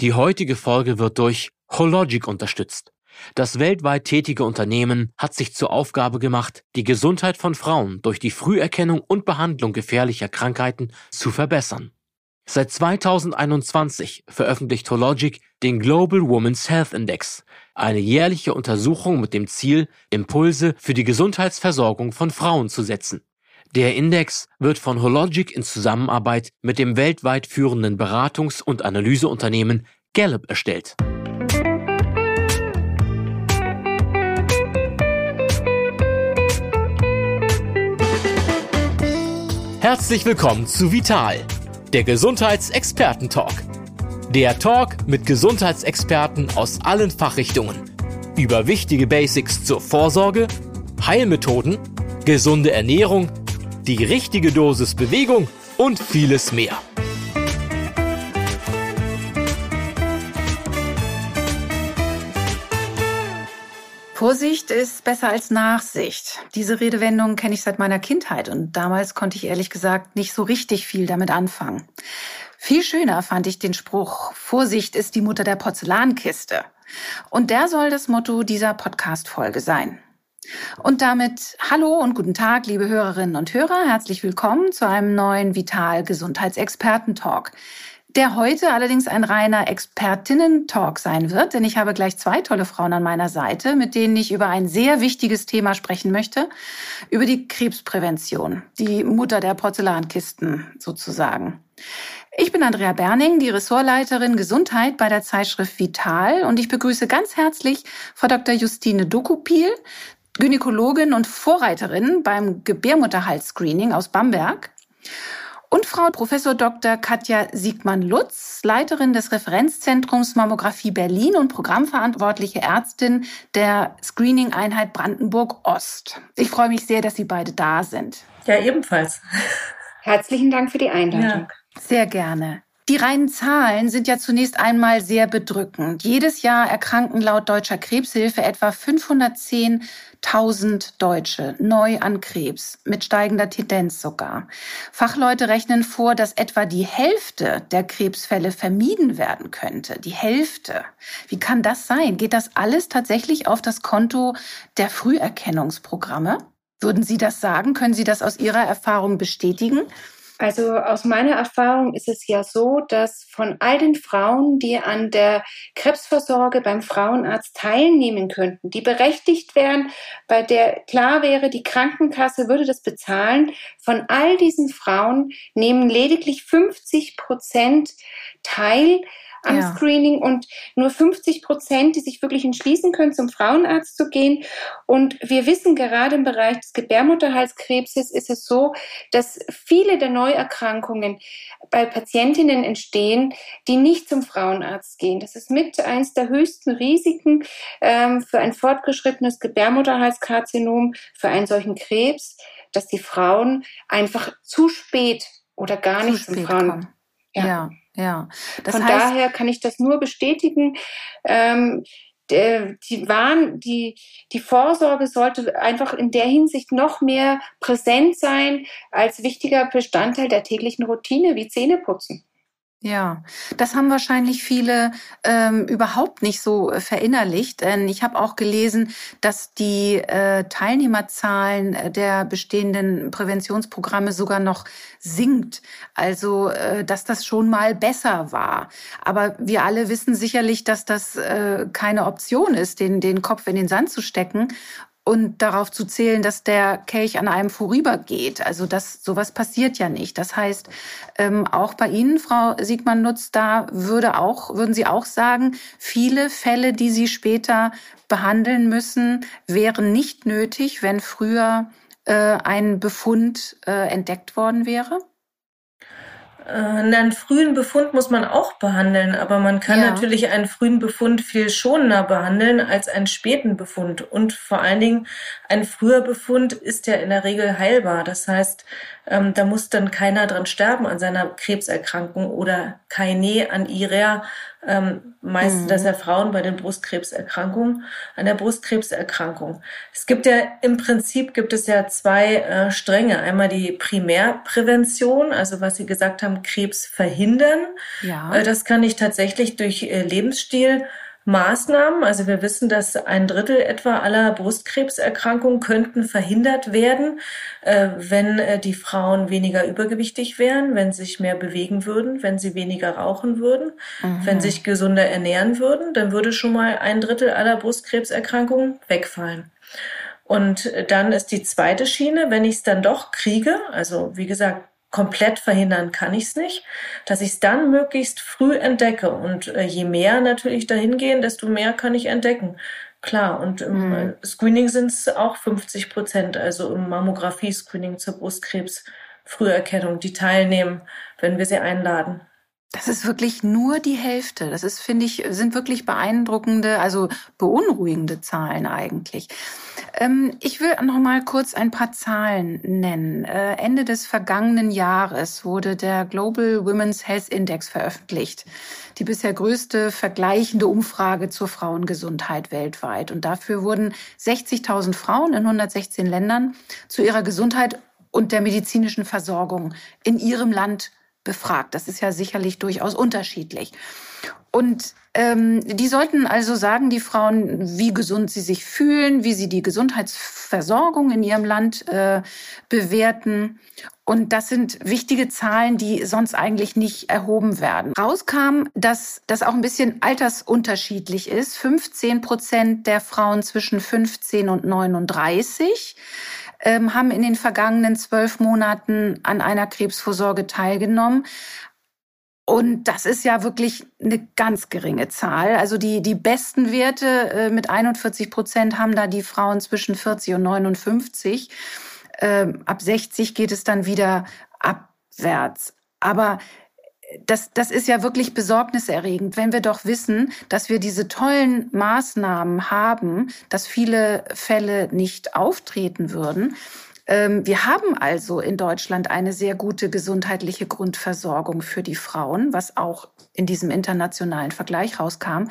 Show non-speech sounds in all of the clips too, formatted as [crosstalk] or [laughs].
Die heutige Folge wird durch Hologic unterstützt. Das weltweit tätige Unternehmen hat sich zur Aufgabe gemacht, die Gesundheit von Frauen durch die Früherkennung und Behandlung gefährlicher Krankheiten zu verbessern. Seit 2021 veröffentlicht Hologic den Global Women's Health Index, eine jährliche Untersuchung mit dem Ziel, Impulse für die Gesundheitsversorgung von Frauen zu setzen. Der Index wird von Hologic in Zusammenarbeit mit dem weltweit führenden Beratungs- und Analyseunternehmen Gallup erstellt. Herzlich willkommen zu Vital, der Gesundheitsexperten-Talk. Der Talk mit Gesundheitsexperten aus allen Fachrichtungen über wichtige Basics zur Vorsorge, Heilmethoden, gesunde Ernährung, die richtige Dosis Bewegung und vieles mehr. Vorsicht ist besser als Nachsicht. Diese Redewendung kenne ich seit meiner Kindheit und damals konnte ich ehrlich gesagt nicht so richtig viel damit anfangen. Viel schöner fand ich den Spruch, Vorsicht ist die Mutter der Porzellankiste. Und der soll das Motto dieser Podcast-Folge sein. Und damit hallo und guten Tag, liebe Hörerinnen und Hörer. Herzlich willkommen zu einem neuen Vital Gesundheitsexperten Talk der heute allerdings ein reiner Expertinnen-Talk sein wird, denn ich habe gleich zwei tolle Frauen an meiner Seite, mit denen ich über ein sehr wichtiges Thema sprechen möchte, über die Krebsprävention, die Mutter der Porzellankisten sozusagen. Ich bin Andrea Berning, die Ressortleiterin Gesundheit bei der Zeitschrift Vital und ich begrüße ganz herzlich Frau Dr. Justine Dokupil, Gynäkologin und Vorreiterin beim Gebärmutterhalsscreening aus Bamberg und Frau Professor Dr. Katja Siegmann-Lutz, Leiterin des Referenzzentrums Mammographie Berlin und programmverantwortliche Ärztin der Screening-Einheit Brandenburg Ost. Ich freue mich sehr, dass Sie beide da sind. Ja, ebenfalls. Herzlichen Dank für die Einladung. Ja. Sehr gerne. Die reinen Zahlen sind ja zunächst einmal sehr bedrückend. Jedes Jahr erkranken laut Deutscher Krebshilfe etwa 510.000 Deutsche neu an Krebs, mit steigender Tendenz sogar. Fachleute rechnen vor, dass etwa die Hälfte der Krebsfälle vermieden werden könnte. Die Hälfte. Wie kann das sein? Geht das alles tatsächlich auf das Konto der Früherkennungsprogramme? Würden Sie das sagen? Können Sie das aus Ihrer Erfahrung bestätigen? Also aus meiner Erfahrung ist es ja so, dass von all den Frauen, die an der Krebsvorsorge beim Frauenarzt teilnehmen könnten, die berechtigt wären, bei der klar wäre, die Krankenkasse würde das bezahlen, von all diesen Frauen nehmen lediglich 50 Prozent teil am ja. Screening und nur 50 Prozent, die sich wirklich entschließen können, zum Frauenarzt zu gehen. Und wir wissen gerade im Bereich des Gebärmutterhalskrebses ist es so, dass viele der Neuerkrankungen bei Patientinnen entstehen, die nicht zum Frauenarzt gehen. Das ist mit eins der höchsten Risiken ähm, für ein fortgeschrittenes Gebärmutterhalskarzinom, für einen solchen Krebs, dass die Frauen einfach zu spät oder gar zu nicht zum Frauen. Ja. ja. Ja, das Von heißt, daher kann ich das nur bestätigen. Ähm, die, Warn, die, die Vorsorge sollte einfach in der Hinsicht noch mehr präsent sein als wichtiger Bestandteil der täglichen Routine wie Zähneputzen. Ja, das haben wahrscheinlich viele ähm, überhaupt nicht so äh, verinnerlicht. Denn ich habe auch gelesen, dass die äh, Teilnehmerzahlen äh, der bestehenden Präventionsprogramme sogar noch sinkt. Also, äh, dass das schon mal besser war. Aber wir alle wissen sicherlich, dass das äh, keine Option ist, den, den Kopf in den Sand zu stecken und darauf zu zählen, dass der Kelch an einem vorübergeht. Also das sowas passiert ja nicht. Das heißt, ähm, auch bei Ihnen, Frau Siegmann-Nutz, da würde auch würden Sie auch sagen, viele Fälle, die Sie später behandeln müssen, wären nicht nötig, wenn früher äh, ein Befund äh, entdeckt worden wäre. Äh, einen frühen Befund muss man auch behandeln, aber man kann ja. natürlich einen frühen Befund viel schonender behandeln als einen späten Befund. Und vor allen Dingen ein früher Befund ist ja in der Regel heilbar. Das heißt, Ähm, da muss dann keiner dran sterben an seiner Krebserkrankung oder keine an ihrer, ähm, meistens mhm. das ja Frauen bei den Brustkrebserkrankungen, an der Brustkrebserkrankung. Es gibt ja im Prinzip gibt es ja zwei äh, Stränge. Einmal die Primärprävention, also was Sie gesagt haben, Krebs verhindern. Ja. Äh, das kann ich tatsächlich durch äh, Lebensstil Maßnahmen. Also wir wissen, dass ein Drittel etwa aller Brustkrebserkrankungen könnten verhindert werden, äh, wenn äh, die Frauen weniger übergewichtig wären, wenn sie sich mehr bewegen würden, wenn sie weniger rauchen würden, mhm. wenn sie sich gesunder ernähren würden, dann würde schon mal ein Drittel aller Brustkrebserkrankungen wegfallen. Und dann ist die zweite Schiene, wenn ich es dann doch kriege, also wie gesagt, komplett verhindern kann ich es nicht, dass ich es dann möglichst früh entdecke. Und äh, je mehr natürlich dahin gehen, desto mehr kann ich entdecken. Klar, und im mhm. Screening sind es auch 50 Prozent, also im Mammographie-Screening zur Brustkrebs-Früherkennung, die teilnehmen, wenn wir sie einladen. Das ist wirklich nur die Hälfte. Das ist, finde ich, sind wirklich beeindruckende, also beunruhigende Zahlen eigentlich. Ähm, ich will noch mal kurz ein paar Zahlen nennen. Äh, Ende des vergangenen Jahres wurde der Global Women's Health Index veröffentlicht. Die bisher größte vergleichende Umfrage zur Frauengesundheit weltweit. Und dafür wurden 60.000 Frauen in 116 Ländern zu ihrer Gesundheit und der medizinischen Versorgung in ihrem Land befragt. Das ist ja sicherlich durchaus unterschiedlich. Und ähm, die sollten also sagen, die Frauen, wie gesund sie sich fühlen, wie sie die Gesundheitsversorgung in ihrem Land äh, bewerten. Und das sind wichtige Zahlen, die sonst eigentlich nicht erhoben werden. Rauskam, dass das auch ein bisschen altersunterschiedlich ist. 15 Prozent der Frauen zwischen 15 und 39 ähm, haben in den vergangenen zwölf Monaten an einer Krebsvorsorge teilgenommen. Und das ist ja wirklich eine ganz geringe Zahl. Also die, die besten Werte äh, mit 41 Prozent haben da die Frauen zwischen 40 und 59. Ähm, ab 60 geht es dann wieder abwärts. Aber das, das ist ja wirklich besorgniserregend, wenn wir doch wissen, dass wir diese tollen Maßnahmen haben, dass viele Fälle nicht auftreten würden. Ähm, wir haben also in Deutschland eine sehr gute gesundheitliche Grundversorgung für die Frauen, was auch in diesem internationalen Vergleich rauskam.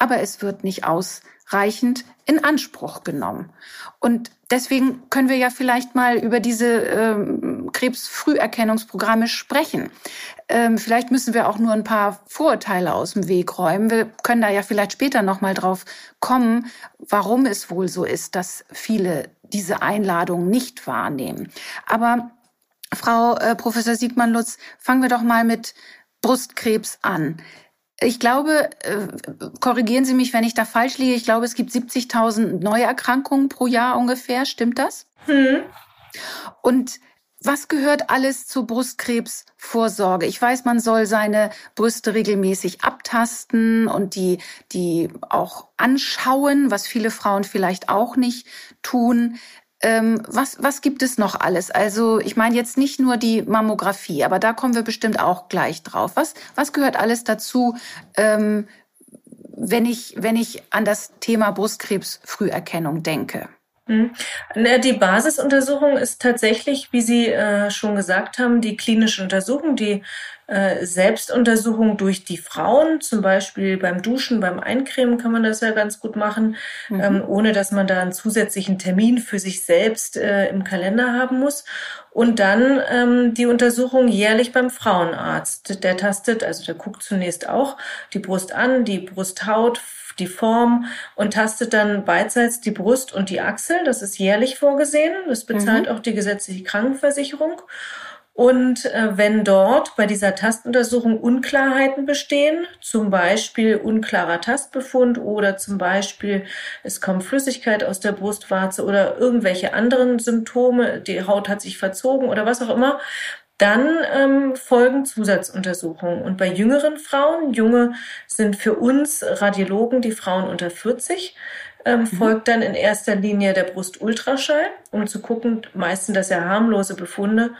Aber es wird nicht ausreichend in Anspruch genommen. Und deswegen können wir ja vielleicht mal über diese ähm, Krebsfrüherkennungsprogramme sprechen. Ähm, vielleicht müssen wir auch nur ein paar Vorurteile aus dem Weg räumen. Wir können da ja vielleicht später noch mal drauf kommen, warum es wohl so ist, dass viele diese Einladung nicht wahrnehmen. Aber Frau äh, Professor Siegmann Lutz, fangen wir doch mal mit Brustkrebs an. Ich glaube, äh, korrigieren Sie mich, wenn ich da falsch liege, ich glaube, es gibt 70.000 Neuerkrankungen pro Jahr ungefähr. Stimmt das? Hm. Und was gehört alles zur Brustkrebsvorsorge? Ich weiß, man soll seine Brüste regelmäßig abtasten und die, die auch anschauen, was viele Frauen vielleicht auch nicht tun. Ähm, was, was gibt es noch alles? Also ich meine jetzt nicht nur die Mammographie, aber da kommen wir bestimmt auch gleich drauf. Was, was gehört alles dazu, ähm, wenn, ich, wenn ich an das Thema Brustkrebsfrüherkennung denke? Mhm. Die Basisuntersuchung ist tatsächlich, wie Sie äh, schon gesagt haben, die klinische Untersuchung, die äh, Selbstuntersuchung durch die Frauen, zum Beispiel beim Duschen, beim Eincremen kann man das ja ganz gut machen, mhm. ähm, ohne dass man da einen zusätzlichen Termin für sich selbst äh, im Kalender haben muss. Und dann ähm, die Untersuchung jährlich beim Frauenarzt. Der tastet, also der guckt zunächst auch die Brust an, die Brusthaut, die Form und tastet dann beidseits die Brust und die Achsel. Das ist jährlich vorgesehen. Das bezahlt mhm. auch die gesetzliche Krankenversicherung. Und äh, wenn dort bei dieser Tastuntersuchung Unklarheiten bestehen, zum Beispiel unklarer Tastbefund oder zum Beispiel es kommt Flüssigkeit aus der Brustwarze oder irgendwelche anderen Symptome, die Haut hat sich verzogen oder was auch immer, dann ähm, folgen Zusatzuntersuchungen. Und bei jüngeren Frauen, junge sind für uns Radiologen die Frauen unter 40, ähm, mhm. folgt dann in erster Linie der Brustultraschall, um zu gucken, meistens das ja harmlose Befunde,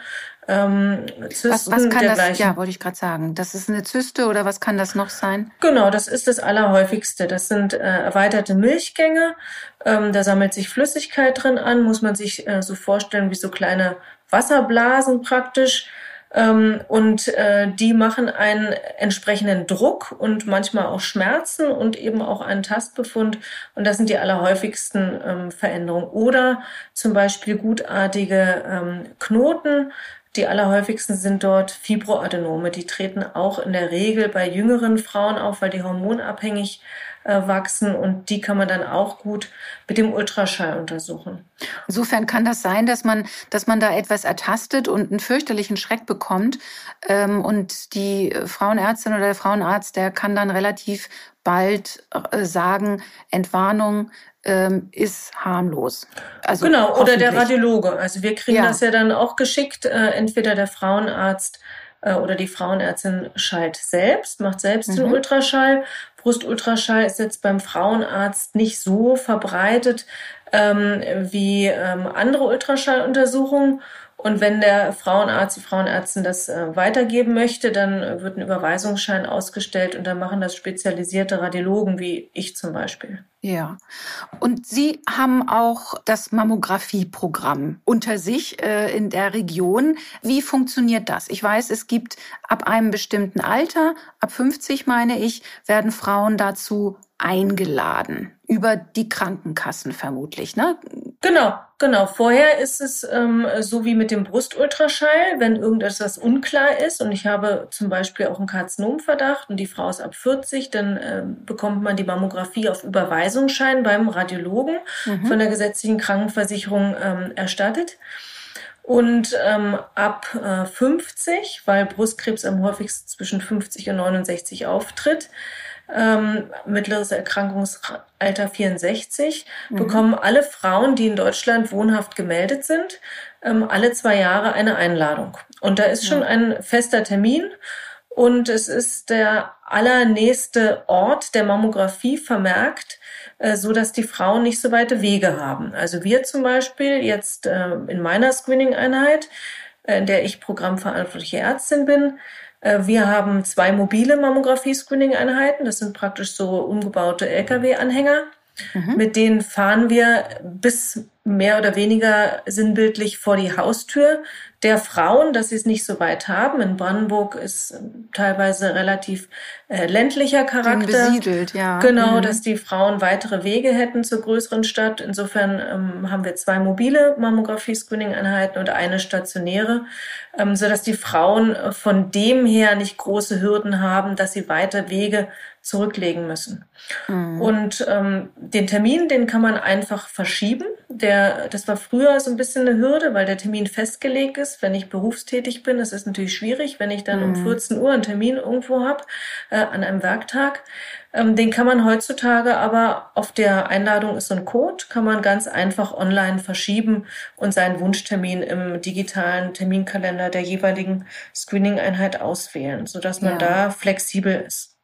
ähm, Zysten was, was kann das, ja, wollte ich gerade sagen. Das ist eine Zyste oder was kann das noch sein? Genau, das ist das Allerhäufigste. Das sind äh, erweiterte Milchgänge. Ähm, da sammelt sich Flüssigkeit drin an, muss man sich äh, so vorstellen wie so kleine Wasserblasen praktisch ähm, und äh, die machen einen entsprechenden Druck und manchmal auch Schmerzen und eben auch einen Tastbefund. Und das sind die allerhäufigsten ähm, Veränderungen. Oder zum Beispiel gutartige ähm, Knoten. Die allerhäufigsten sind dort Fibroadenome. Die treten auch in der Regel bei jüngeren Frauen auf, weil die hormonabhängig wachsen und die kann man dann auch gut mit dem Ultraschall untersuchen. Insofern kann das sein, dass man, dass man da etwas ertastet und einen fürchterlichen Schreck bekommt ähm, und die Frauenärztin oder der Frauenarzt, der kann dann relativ bald äh, sagen, Entwarnung ähm, ist harmlos. Also genau, oder der Radiologe. Also wir kriegen ja. das ja dann auch geschickt, äh, entweder der Frauenarzt äh, oder die Frauenärztin schallt selbst, macht selbst mhm. den Ultraschall. Brustultraschall ist jetzt beim Frauenarzt nicht so verbreitet ähm, wie ähm, andere Ultraschalluntersuchungen. Und wenn der Frauenarzt, die Frauenärztin das äh, weitergeben möchte, dann wird ein Überweisungsschein ausgestellt und dann machen das spezialisierte Radiologen wie ich zum Beispiel. Ja. Und Sie haben auch das Mammographieprogramm unter sich äh, in der Region. Wie funktioniert das? Ich weiß, es gibt ab einem bestimmten Alter, ab 50 meine ich, werden Frauen dazu eingeladen über die Krankenkassen vermutlich, ne? Genau, genau. Vorher ist es ähm, so wie mit dem Brustultraschall, wenn irgendetwas unklar ist und ich habe zum Beispiel auch einen Karzinomverdacht und die Frau ist ab 40, dann äh, bekommt man die Mammographie auf Überweisungsschein beim Radiologen mhm. von der gesetzlichen Krankenversicherung ähm, erstattet. Und ähm, ab äh, 50, weil Brustkrebs am häufigsten zwischen 50 und 69 auftritt, ähm, mittleres Erkrankungsalter 64, mhm. bekommen alle Frauen, die in Deutschland wohnhaft gemeldet sind, ähm, alle zwei Jahre eine Einladung. Und da ist schon ein fester Termin und es ist der allernächste Ort der Mammographie vermerkt, äh, so dass die Frauen nicht so weite Wege haben. Also wir zum Beispiel jetzt äh, in meiner Screening-Einheit, äh, in der ich programmverantwortliche Ärztin bin, wir haben zwei mobile Mammographie-Screening-Einheiten. Das sind praktisch so umgebaute Lkw-Anhänger. Mhm. Mit denen fahren wir bis mehr oder weniger sinnbildlich vor die Haustür der Frauen, dass sie es nicht so weit haben. In Brandenburg ist ähm, teilweise relativ äh, ländlicher Charakter. Besiedelt, ja. Genau, mhm. dass die Frauen weitere Wege hätten zur größeren Stadt. Insofern ähm, haben wir zwei mobile Mammographie-Screening-Einheiten und eine stationäre, ähm, so dass die Frauen äh, von dem her nicht große Hürden haben, dass sie weiter Wege zurücklegen müssen. Mhm. Und ähm, den Termin, den kann man einfach verschieben. Der, das war früher so ein bisschen eine Hürde, weil der Termin festgelegt ist, wenn ich berufstätig bin. Das ist natürlich schwierig, wenn ich dann mhm. um 14 Uhr einen Termin irgendwo habe, äh, an einem Werktag. Ähm, den kann man heutzutage aber auf der Einladung ist so ein Code, kann man ganz einfach online verschieben und seinen Wunschtermin im digitalen Terminkalender der jeweiligen Screening-Einheit auswählen, sodass man ja. da flexibel ist.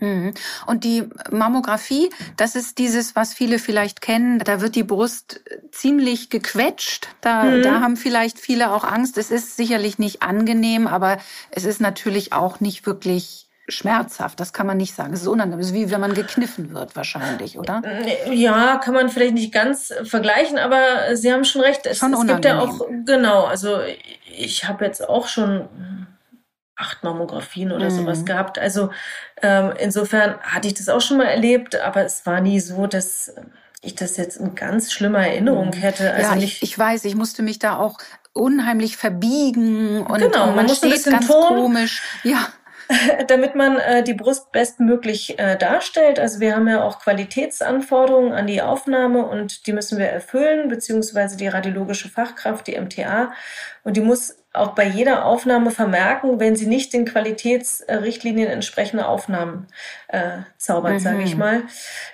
Mhm. Und die Mammographie, das ist dieses, was viele vielleicht kennen. Da wird die Brust ziemlich gequetscht. Da, mhm. da haben vielleicht viele auch Angst. Es ist sicherlich nicht angenehm, aber es ist natürlich auch nicht wirklich schmerzhaft. Das kann man nicht sagen. Es ist unangenehm. Es ist wie wenn man gekniffen wird, wahrscheinlich, oder? Ja, kann man vielleicht nicht ganz vergleichen, aber Sie haben schon recht. Es, schon es gibt ja auch, genau, also ich habe jetzt auch schon acht Mammografien oder mhm. sowas gehabt. Also ähm, insofern hatte ich das auch schon mal erlebt, aber es war nie so, dass ich das jetzt in ganz schlimmer Erinnerung mhm. hätte. Also ja, ich, ich weiß, ich musste mich da auch unheimlich verbiegen und, genau, und man, man steht ganz Ton, komisch. Ja. [laughs] damit man äh, die Brust bestmöglich äh, darstellt. Also wir haben ja auch Qualitätsanforderungen an die Aufnahme und die müssen wir erfüllen, beziehungsweise die radiologische Fachkraft, die MTA. Und die muss auch bei jeder Aufnahme vermerken, wenn sie nicht den Qualitätsrichtlinien entsprechende Aufnahmen äh, zaubert, mhm. sage ich mal.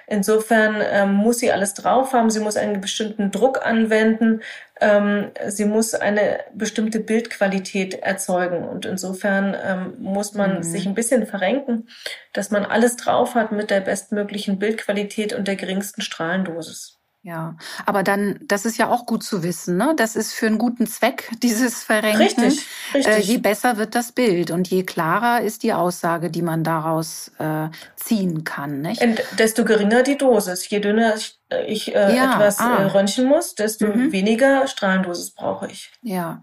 Insofern ähm, muss sie alles drauf haben, sie muss einen bestimmten Druck anwenden, ähm, sie muss eine bestimmte Bildqualität erzeugen und insofern ähm, muss man mhm. sich ein bisschen verrenken, dass man alles drauf hat mit der bestmöglichen Bildqualität und der geringsten Strahlendosis. Ja, aber dann, das ist ja auch gut zu wissen, ne? Das ist für einen guten Zweck, [laughs] dieses Verrenken. Richtig, richtig. Äh, je besser wird das Bild und je klarer ist die Aussage, die man daraus äh, ziehen kann, nicht? Und desto geringer die Dosis. Je dünner ich, ich äh, ja, etwas äh, ah. röntgen muss, desto mhm. weniger Strahlendosis brauche ich. Ja.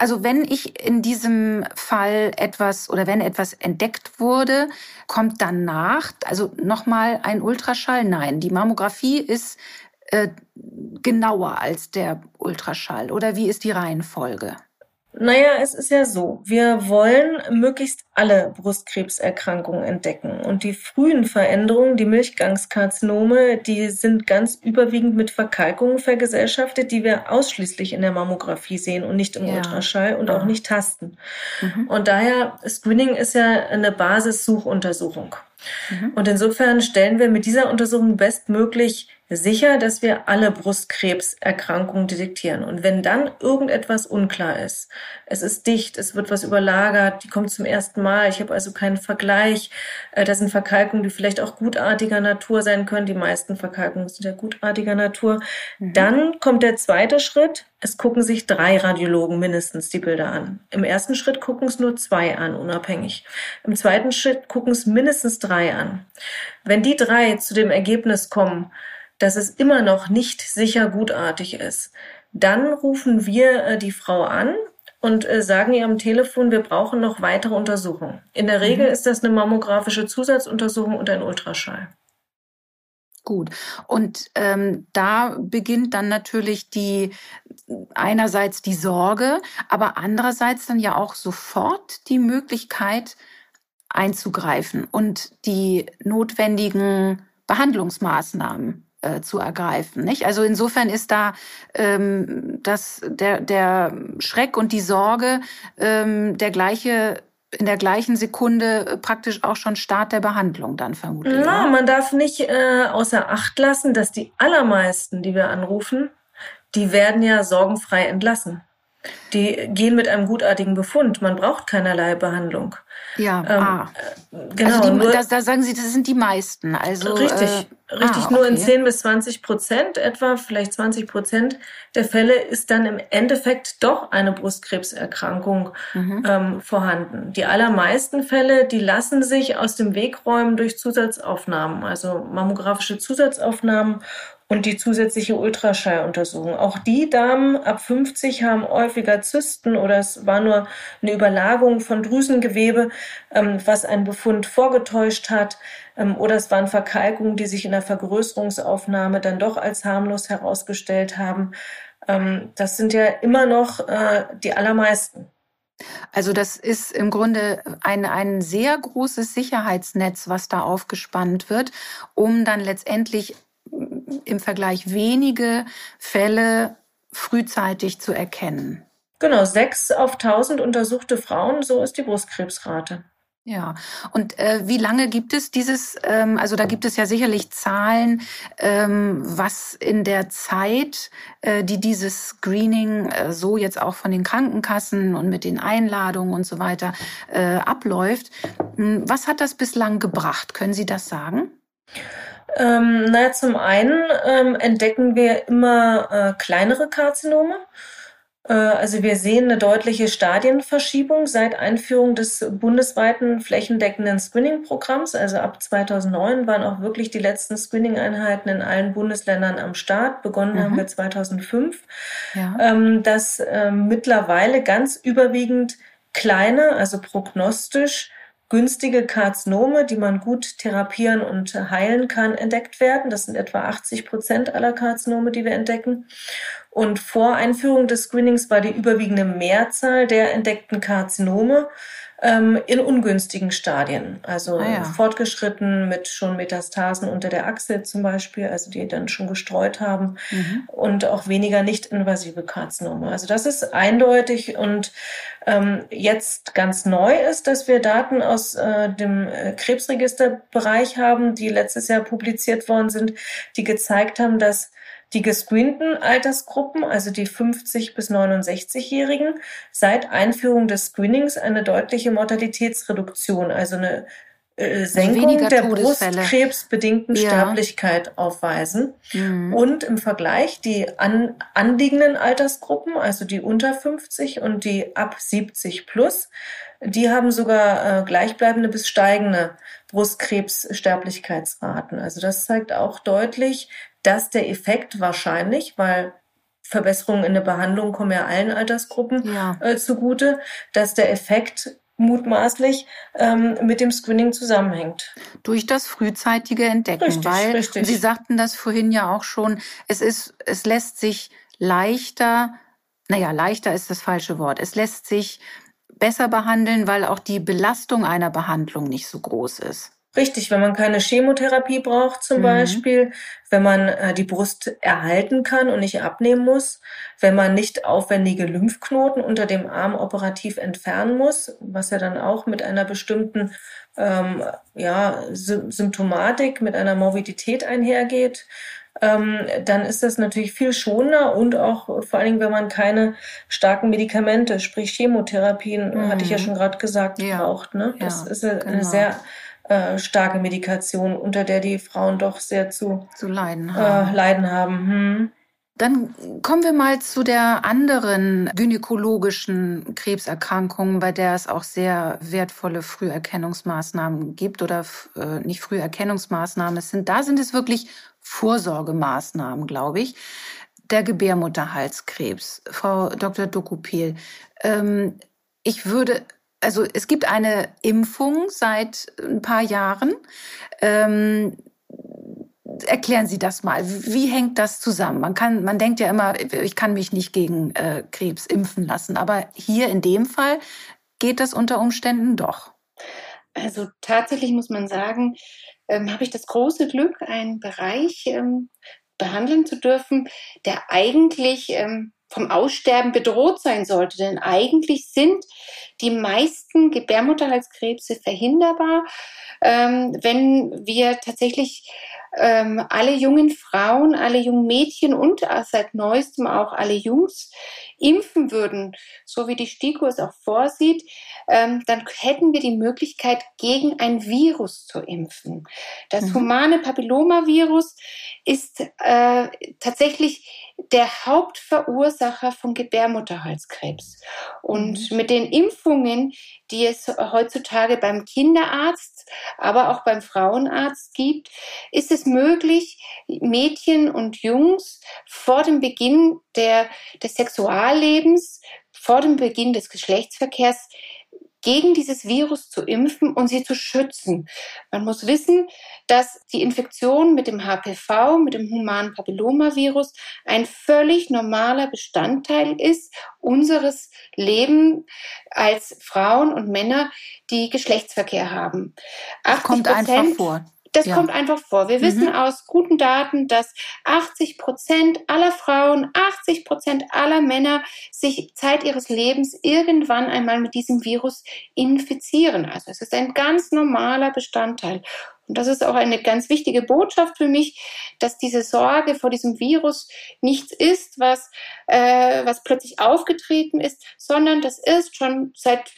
Also wenn ich in diesem Fall etwas oder wenn etwas entdeckt wurde, kommt danach, also nochmal ein Ultraschall? Nein, die Mammographie ist äh, genauer als der Ultraschall? Oder wie ist die Reihenfolge? Naja, es ist ja so, wir wollen möglichst alle Brustkrebserkrankungen entdecken. Und die frühen Veränderungen, die Milchgangskarzinome, die sind ganz überwiegend mit Verkalkungen vergesellschaftet, die wir ausschließlich in der Mammographie sehen und nicht im ja. Ultraschall und auch nicht tasten. Mhm. Und daher, Screening ist ja eine Basissuchuntersuchung. Mhm. Und insofern stellen wir mit dieser Untersuchung bestmöglich sicher, dass wir alle Brustkrebserkrankungen detektieren. Und wenn dann irgendetwas unklar ist, es ist dicht, es wird was überlagert, die kommt zum ersten Mal, ich habe also keinen Vergleich, äh, das sind Verkalkungen, die vielleicht auch gutartiger Natur sein können, die meisten Verkalkungen sind ja gutartiger Natur, mhm. dann kommt der zweite Schritt, es gucken sich drei Radiologen mindestens die Bilder an. Im ersten Schritt gucken es nur zwei an, unabhängig. Im zweiten Schritt gucken es mindestens drei an. Wenn die drei zu dem Ergebnis kommen, dass es immer noch nicht sicher gutartig ist, dann rufen wir äh, die Frau an und äh, sagen ihr am Telefon, wir brauchen noch weitere Untersuchungen. In der Regel mhm. ist das eine mammografische Zusatzuntersuchung und ein Ultraschall. Gut. Und ähm, da beginnt dann natürlich die einerseits die Sorge, aber andererseits dann ja auch sofort die Möglichkeit einzugreifen und die notwendigen Behandlungsmaßnahmen äh, zu ergreifen. Nicht? Also insofern ist da ähm, das, der, der Schreck und die Sorge ähm, der gleiche in der gleichen Sekunde äh, praktisch auch schon Start der Behandlung dann vermutlich. Ja, man darf nicht äh, außer Acht lassen, dass die allermeisten, die wir anrufen, die werden ja sorgenfrei entlassen. Die gehen mit einem gutartigen Befund. Man braucht keinerlei Behandlung. Ja, ähm, ah. Genau, also die, nur, das, da sagen Sie, das sind die meisten. Also richtig, äh, richtig. Ah, nur in 10 bis 20 Prozent etwa, vielleicht 20 Prozent der Fälle ist dann im Endeffekt doch eine Brustkrebserkrankung mhm. ähm, vorhanden. Die allermeisten Fälle, die lassen sich aus dem Weg räumen durch Zusatzaufnahmen, also mammografische Zusatzaufnahmen und die zusätzliche Ultraschalluntersuchung. Auch die Damen ab 50 haben häufiger Zysten oder es war nur eine Überlagerung von Drüsengewebe, ähm, was einen Befund vorgetäuscht hat. Ähm, oder es waren Verkalkungen, die sich in der Vergrößerungsaufnahme dann doch als harmlos herausgestellt haben. Ähm, das sind ja immer noch äh, die allermeisten. Also das ist im Grunde ein, ein sehr großes Sicherheitsnetz, was da aufgespannt wird, um dann letztendlich im Vergleich wenige Fälle frühzeitig zu erkennen. Genau, sechs auf tausend untersuchte Frauen, so ist die Brustkrebsrate. Ja, und äh, wie lange gibt es dieses, ähm, also da gibt es ja sicherlich Zahlen, ähm, was in der Zeit, äh, die dieses Screening äh, so jetzt auch von den Krankenkassen und mit den Einladungen und so weiter äh, abläuft. Hm, was hat das bislang gebracht? Können Sie das sagen? Ähm, naja, zum einen ähm, entdecken wir immer äh, kleinere Karzinome. Äh, also wir sehen eine deutliche Stadienverschiebung seit Einführung des bundesweiten flächendeckenden Screening-Programms. Also ab 2009 waren auch wirklich die letzten Screening-Einheiten in allen Bundesländern am Start. Begonnen mhm. haben wir 2005. Ja. Ähm, dass ähm, mittlerweile ganz überwiegend kleine, also prognostisch günstige Karzinome, die man gut therapieren und heilen kann, entdeckt werden. Das sind etwa 80 Prozent aller Karzinome, die wir entdecken. Und vor Einführung des Screenings war die überwiegende Mehrzahl der entdeckten Karzinome ähm, in ungünstigen Stadien, also ah, ja. fortgeschritten mit schon Metastasen unter der Achse zum Beispiel, also die dann schon gestreut haben mhm. und auch weniger nicht-invasive Karzinome. Also das ist eindeutig und ähm, jetzt ganz neu ist, dass wir Daten aus äh, dem äh, Krebsregisterbereich haben, die letztes Jahr publiziert worden sind, die gezeigt haben, dass die gescreenten Altersgruppen, also die 50 bis 69-Jährigen, seit Einführung des Screenings eine deutliche Mortalitätsreduktion, also eine äh, Senkung der brustkrebsbedingten ja. Sterblichkeit aufweisen. Mhm. Und im Vergleich die an, anliegenden Altersgruppen, also die unter 50 und die ab 70 plus, die haben sogar äh, gleichbleibende bis steigende Brustkrebssterblichkeitsraten. Also das zeigt auch deutlich, dass der Effekt wahrscheinlich, weil Verbesserungen in der Behandlung kommen ja allen Altersgruppen ja. Äh, zugute, dass der Effekt mutmaßlich ähm, mit dem Screening zusammenhängt. Durch das frühzeitige Entdecken, richtig, weil richtig. Sie sagten das vorhin ja auch schon, es ist, es lässt sich leichter, naja, leichter ist das falsche Wort, es lässt sich besser behandeln, weil auch die Belastung einer Behandlung nicht so groß ist. Richtig, wenn man keine Chemotherapie braucht zum mhm. Beispiel, wenn man äh, die Brust erhalten kann und nicht abnehmen muss, wenn man nicht aufwendige Lymphknoten unter dem Arm operativ entfernen muss, was ja dann auch mit einer bestimmten ähm, ja, Sy Symptomatik, mit einer Morbidität einhergeht, ähm, dann ist das natürlich viel schonender und auch vor allen Dingen, wenn man keine starken Medikamente, sprich Chemotherapien, mhm. hatte ich ja mhm. schon gerade gesagt, ja. braucht. Ne? Das ja, ist eine genau. sehr äh, starke Medikation, unter der die Frauen doch sehr zu, zu leiden haben. Äh, leiden haben. Hm. Dann kommen wir mal zu der anderen gynäkologischen Krebserkrankung, bei der es auch sehr wertvolle Früherkennungsmaßnahmen gibt oder äh, nicht Früherkennungsmaßnahmen. Sind, da sind es wirklich Vorsorgemaßnahmen, glaube ich. Der Gebärmutterhalskrebs. Frau Dr. Dokupil, ähm, ich würde also es gibt eine Impfung seit ein paar Jahren. Ähm, erklären Sie das mal. Wie hängt das zusammen? Man kann, man denkt ja immer, ich kann mich nicht gegen äh, Krebs impfen lassen, aber hier in dem Fall geht das unter Umständen doch. Also tatsächlich muss man sagen, ähm, habe ich das große Glück, einen Bereich ähm, behandeln zu dürfen, der eigentlich ähm, vom Aussterben bedroht sein sollte. Denn eigentlich sind die meisten Gebärmutterhalskrebse verhinderbar, ähm, wenn wir tatsächlich ähm, alle jungen Frauen, alle jungen Mädchen und seit neuestem auch alle Jungs impfen würden, so wie die STIKO es auch vorsieht, ähm, dann hätten wir die Möglichkeit, gegen ein Virus zu impfen. Das mhm. humane Papillomavirus ist äh, tatsächlich der Hauptverursacher von Gebärmutterhalskrebs. Und mhm. mit den Impfungen, die es heutzutage beim Kinderarzt, aber auch beim Frauenarzt gibt, ist es möglich, Mädchen und Jungs vor dem Beginn der, des Sexuallebens, vor dem Beginn des Geschlechtsverkehrs gegen dieses Virus zu impfen und sie zu schützen. Man muss wissen, dass die Infektion mit dem HPV, mit dem humanen Papillomavirus, ein völlig normaler Bestandteil ist unseres Lebens als Frauen und Männer, die Geschlechtsverkehr haben. Das kommt einfach vor. Das ja. kommt einfach vor. Wir mhm. wissen aus guten Daten, dass 80 Prozent aller Frauen, 80 Prozent aller Männer sich Zeit ihres Lebens irgendwann einmal mit diesem Virus infizieren. Also es ist ein ganz normaler Bestandteil. Und das ist auch eine ganz wichtige Botschaft für mich, dass diese Sorge vor diesem Virus nichts ist, was, äh, was plötzlich aufgetreten ist, sondern das ist schon seit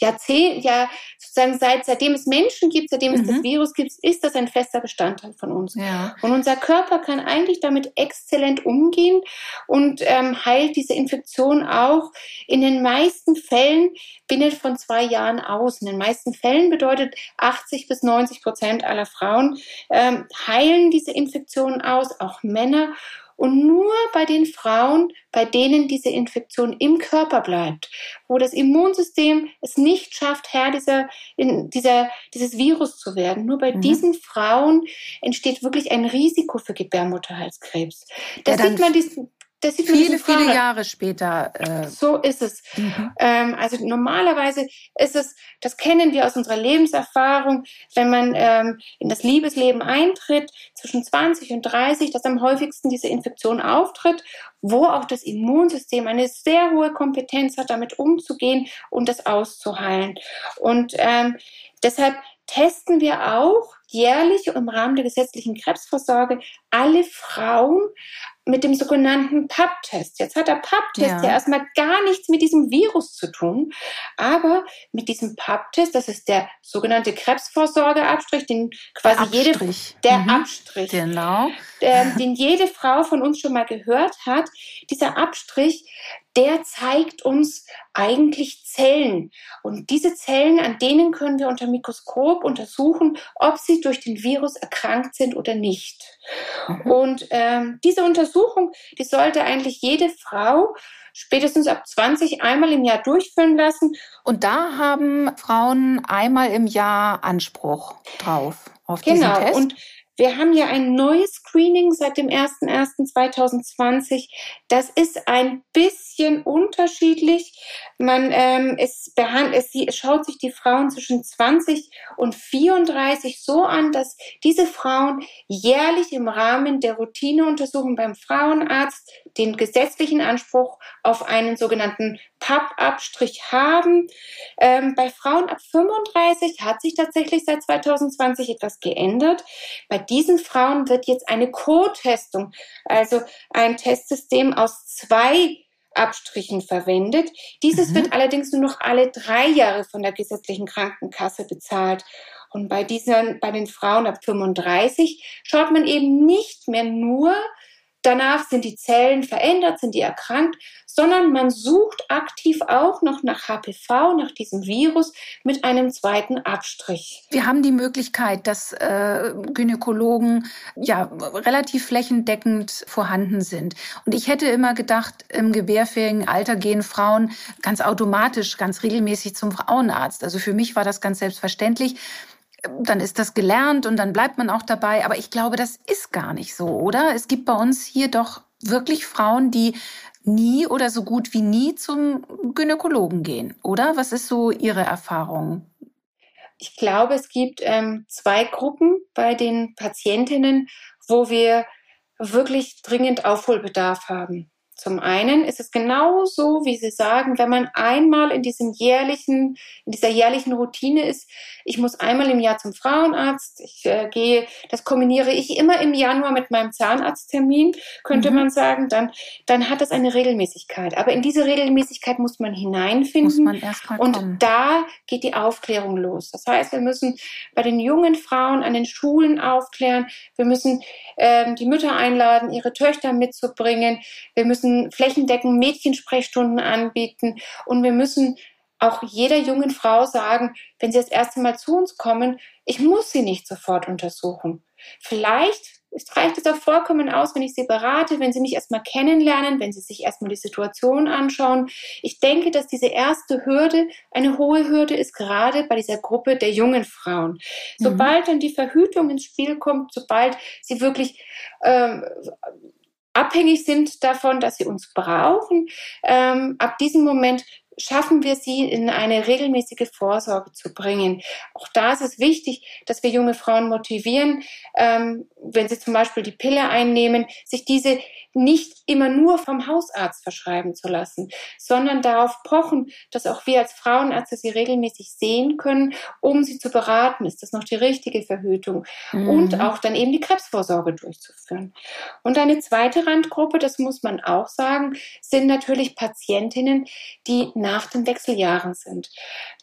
Jahrzehnten, ja, sozusagen seit, seitdem es Menschen gibt, seitdem mhm. es das mhm. Virus gibt, ist das ein fester Bestandteil von uns. Ja. Und unser Körper kann eigentlich damit exzellent umgehen und ähm, heilt diese Infektion auch in den meisten Fällen binnen von zwei Jahren aus. In den meisten Fällen bedeutet 80 bis 90 Prozent aller Frauen ähm, heilen diese Infektionen aus, auch Männer. Und nur bei den Frauen, bei denen diese Infektion im Körper bleibt, wo das Immunsystem es nicht schafft, Herr dieser, dieser, dieses Virus zu werden, nur bei mhm. diesen Frauen entsteht wirklich ein Risiko für Gebärmutterhalskrebs. Da ja, sieht man diesen, das sieht viele, viele Jahre später. Äh so ist es. Mhm. Ähm, also normalerweise ist es, das kennen wir aus unserer Lebenserfahrung, wenn man ähm, in das Liebesleben eintritt, zwischen 20 und 30, dass am häufigsten diese Infektion auftritt, wo auch das Immunsystem eine sehr hohe Kompetenz hat, damit umzugehen und das auszuheilen. Und ähm, deshalb testen wir auch jährlich im Rahmen der gesetzlichen Krebsvorsorge alle Frauen mit dem sogenannten PAP-Test. Jetzt hat der PAP-Test ja. ja. erstmal gar nichts mit diesem Virus zu tun, aber mit diesem PAP-Test, das ist der sogenannte Krebsvorsorgeabstrich, den quasi der jede der mhm. Abstrich, genau. der, [laughs] den jede Frau von uns schon mal gehört hat. Dieser Abstrich, der zeigt uns eigentlich Zellen. Und diese Zellen, an denen können wir unter Mikroskop untersuchen, ob sie durch den Virus erkrankt sind oder nicht. Mhm. Und ähm, diese Untersuchung, die sollte eigentlich jede Frau spätestens ab 20 einmal im Jahr durchführen lassen. Und da haben Frauen einmal im Jahr Anspruch drauf auf genau. diesen Test. Und wir haben ja ein neues Screening seit dem 01.01.2020. Das ist ein bisschen unterschiedlich. Man ähm, behandelt, es, es schaut sich die Frauen zwischen 20 und 34 so an, dass diese Frauen jährlich im Rahmen der Routineuntersuchung beim Frauenarzt den gesetzlichen Anspruch auf einen sogenannten PAP-Abstrich haben. Ähm, bei Frauen ab 35 hat sich tatsächlich seit 2020 etwas geändert. Bei diesen Frauen wird jetzt eine Co-Testung, also ein Testsystem aus zwei Abstrichen verwendet. Dieses mhm. wird allerdings nur noch alle drei Jahre von der gesetzlichen Krankenkasse bezahlt. Und bei diesen, bei den Frauen ab 35 schaut man eben nicht mehr nur danach sind die Zellen verändert, sind die erkrankt, sondern man sucht aktiv auch noch nach HPV, nach diesem Virus mit einem zweiten Abstrich. Wir haben die Möglichkeit, dass äh, Gynäkologen ja relativ flächendeckend vorhanden sind. Und ich hätte immer gedacht, im gebärfähigen Alter gehen Frauen ganz automatisch, ganz regelmäßig zum Frauenarzt. Also für mich war das ganz selbstverständlich dann ist das gelernt und dann bleibt man auch dabei. Aber ich glaube, das ist gar nicht so, oder? Es gibt bei uns hier doch wirklich Frauen, die nie oder so gut wie nie zum Gynäkologen gehen, oder? Was ist so Ihre Erfahrung? Ich glaube, es gibt ähm, zwei Gruppen bei den Patientinnen, wo wir wirklich dringend Aufholbedarf haben. Zum einen ist es genauso, wie Sie sagen, wenn man einmal in diesem jährlichen, in dieser jährlichen Routine ist, ich muss einmal im Jahr zum Frauenarzt, ich äh, gehe, das kombiniere ich immer im Januar mit meinem Zahnarzttermin, könnte mhm. man sagen, dann, dann hat das eine Regelmäßigkeit. Aber in diese Regelmäßigkeit muss man hineinfinden. Muss man erst mal und kommen. da geht die Aufklärung los. Das heißt, wir müssen bei den jungen Frauen an den Schulen aufklären. Wir müssen ähm, die Mütter einladen, ihre Töchter mitzubringen. Wir müssen müssen flächendeckend Mädchensprechstunden anbieten und wir müssen auch jeder jungen Frau sagen, wenn sie das erste Mal zu uns kommen, ich muss sie nicht sofort untersuchen. Vielleicht reicht es auch vollkommen aus, wenn ich sie berate, wenn sie mich erstmal kennenlernen, wenn sie sich erstmal die Situation anschauen. Ich denke, dass diese erste Hürde eine hohe Hürde ist, gerade bei dieser Gruppe der jungen Frauen. Mhm. Sobald dann die Verhütung ins Spiel kommt, sobald sie wirklich ähm, abhängig sind davon, dass sie uns brauchen. Ähm, ab diesem Moment schaffen wir sie in eine regelmäßige Vorsorge zu bringen. Auch da ist es wichtig, dass wir junge Frauen motivieren, ähm, wenn sie zum Beispiel die Pille einnehmen, sich diese nicht immer nur vom Hausarzt verschreiben zu lassen, sondern darauf pochen, dass auch wir als Frauenärzte sie regelmäßig sehen können, um sie zu beraten, ist das noch die richtige Verhütung mhm. und auch dann eben die Krebsvorsorge durchzuführen. Und eine zweite Randgruppe, das muss man auch sagen, sind natürlich Patientinnen, die nach den Wechseljahren sind.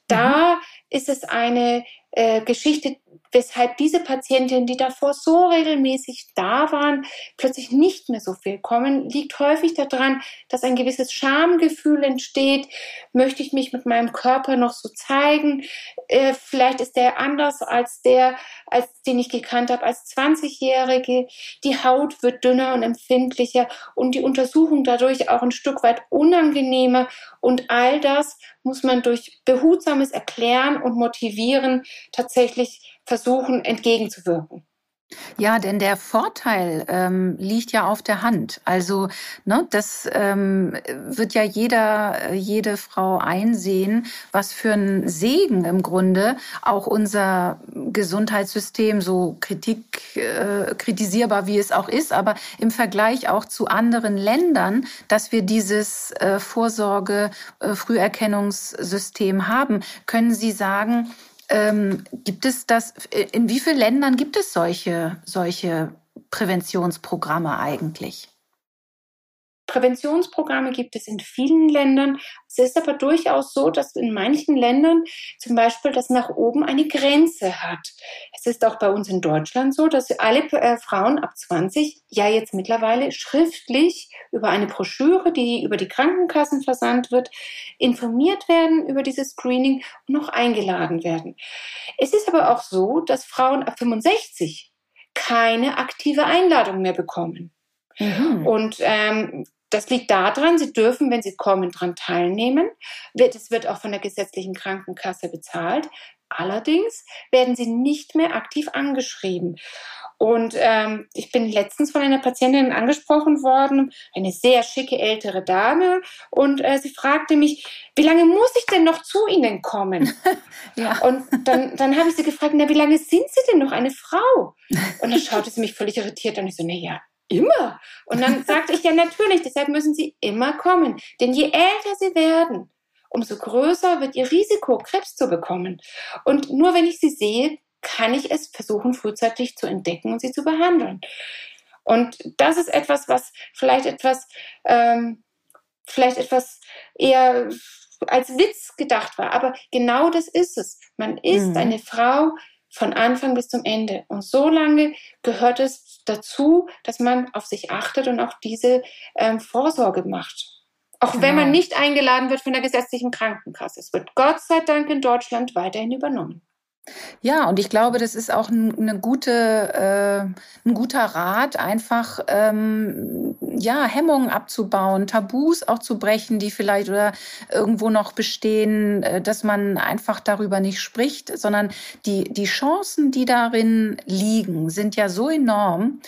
Da mhm. ist es eine äh, Geschichte, weshalb diese Patientinnen, die davor so regelmäßig da waren, plötzlich nicht mehr so viel kommen, liegt häufig daran, dass ein gewisses Schamgefühl entsteht. Möchte ich mich mit meinem Körper noch so zeigen? Äh, vielleicht ist der anders als der, als den ich gekannt habe als 20-Jährige. Die Haut wird dünner und empfindlicher und die Untersuchung dadurch auch ein Stück weit unangenehmer. Und all das muss man durch behutsames Erklären und Motivieren tatsächlich versuchen entgegenzuwirken. Ja, denn der Vorteil ähm, liegt ja auf der Hand. Also ne, das ähm, wird ja jeder, jede Frau einsehen, was für ein Segen im Grunde auch unser Gesundheitssystem, so Kritik, äh, kritisierbar wie es auch ist, aber im Vergleich auch zu anderen Ländern, dass wir dieses äh, Vorsorge, äh, haben. Können Sie sagen, Ähm, gibt es das, in wie vielen Ländern gibt es solche, solche Präventionsprogramme eigentlich? Präventionsprogramme gibt es in vielen Ländern. Es ist aber durchaus so, dass in manchen Ländern zum Beispiel das nach oben eine Grenze hat. Es ist auch bei uns in Deutschland so, dass alle äh, Frauen ab 20 ja jetzt mittlerweile schriftlich über eine Broschüre, die über die Krankenkassen versandt wird, informiert werden über dieses Screening und noch eingeladen werden. Es ist aber auch so, dass Frauen ab 65 keine aktive Einladung mehr bekommen. Mhm. Und ähm, das liegt daran, sie dürfen, wenn sie kommen, daran teilnehmen. Es wird auch von der gesetzlichen Krankenkasse bezahlt. Allerdings werden sie nicht mehr aktiv angeschrieben. Und ähm, ich bin letztens von einer Patientin angesprochen worden, eine sehr schicke ältere Dame, und äh, sie fragte mich, wie lange muss ich denn noch zu Ihnen kommen? [laughs] ja. Und dann, dann habe ich sie gefragt, na, wie lange sind Sie denn noch eine Frau? [laughs] Und dann schaute sie mich völlig irritiert an und ich so, na ja, Immer. Und dann sagte ich ja natürlich, deshalb müssen sie immer kommen. Denn je älter sie werden, umso größer wird ihr Risiko, Krebs zu bekommen. Und nur wenn ich sie sehe, kann ich es versuchen, frühzeitig zu entdecken und sie zu behandeln. Und das ist etwas, was vielleicht etwas, ähm, vielleicht etwas eher als Witz gedacht war. Aber genau das ist es. Man ist mhm. eine Frau, von Anfang bis zum Ende. Und so lange gehört es dazu, dass man auf sich achtet und auch diese ähm, Vorsorge macht. Auch genau. wenn man nicht eingeladen wird von der gesetzlichen Krankenkasse. Es wird Gott sei Dank in Deutschland weiterhin übernommen. Ja, und ich glaube, das ist auch eine gute, äh, ein guter Rat, einfach ähm, ja Hemmungen abzubauen, Tabus auch zu brechen, die vielleicht oder irgendwo noch bestehen, äh, dass man einfach darüber nicht spricht, sondern die die Chancen, die darin liegen, sind ja so enorm,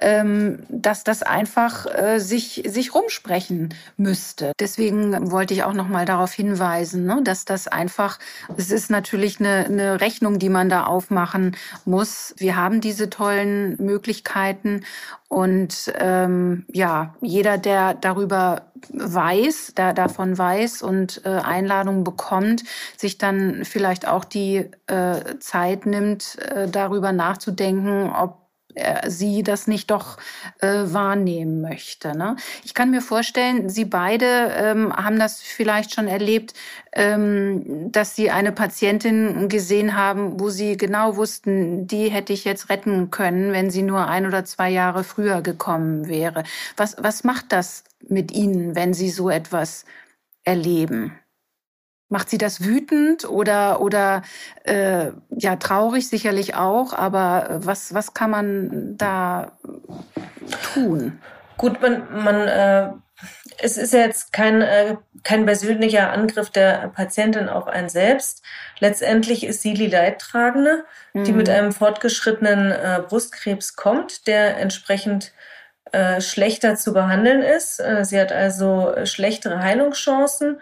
ähm, dass das einfach äh, sich sich rumsprechen müsste. Deswegen wollte ich auch noch mal darauf hinweisen, ne, dass das einfach, es ist natürlich eine, eine Rechnung die man da aufmachen muss. Wir haben diese tollen Möglichkeiten und ähm, ja, jeder, der darüber weiß, der davon weiß und äh, Einladungen bekommt, sich dann vielleicht auch die äh, Zeit nimmt, äh, darüber nachzudenken, ob er, sie das nicht doch äh, wahrnehmen möchte. Ne? Ich kann mir vorstellen, Sie beide ähm, haben das vielleicht schon erlebt, ähm, dass Sie eine Patientin gesehen haben, wo Sie genau wussten, die hätte ich jetzt retten können, wenn sie nur ein oder zwei Jahre früher gekommen wäre. Was, was macht das mit Ihnen, wenn Sie so etwas erleben? Macht sie das wütend oder oder äh, ja traurig sicherlich auch, aber äh, was was kann man da tun? Gut, man man äh, es ist jetzt kein äh, kein persönlicher Angriff der Patientin auf einen selbst. Letztendlich ist sie die Leidtragende, mhm. die mit mhm. einem fortgeschrittenen äh, Brustkrebs kommt, der entsprechend äh, schlechter zu behandeln ist. Äh, sie hat also schlechtere Heilungschancen